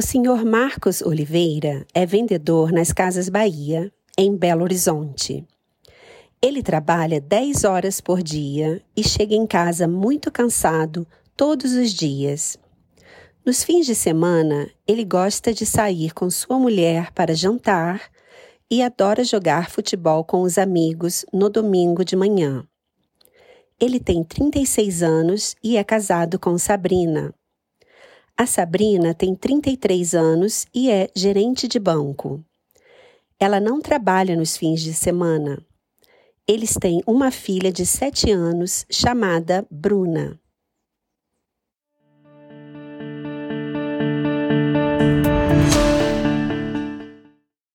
Sr. Marcos Oliveira é vendedor nas Casas Bahia, em Belo Horizonte. Ele trabalha 10 horas por dia e chega em casa muito cansado todos os dias. Nos fins de semana, ele gosta de sair com sua mulher para jantar e adora jogar futebol com os amigos no domingo de manhã. Ele tem 36 anos e é casado com Sabrina. A Sabrina tem 33 anos e é gerente de banco. Ela não trabalha nos fins de semana. Eles têm uma filha de 7 anos chamada Bruna.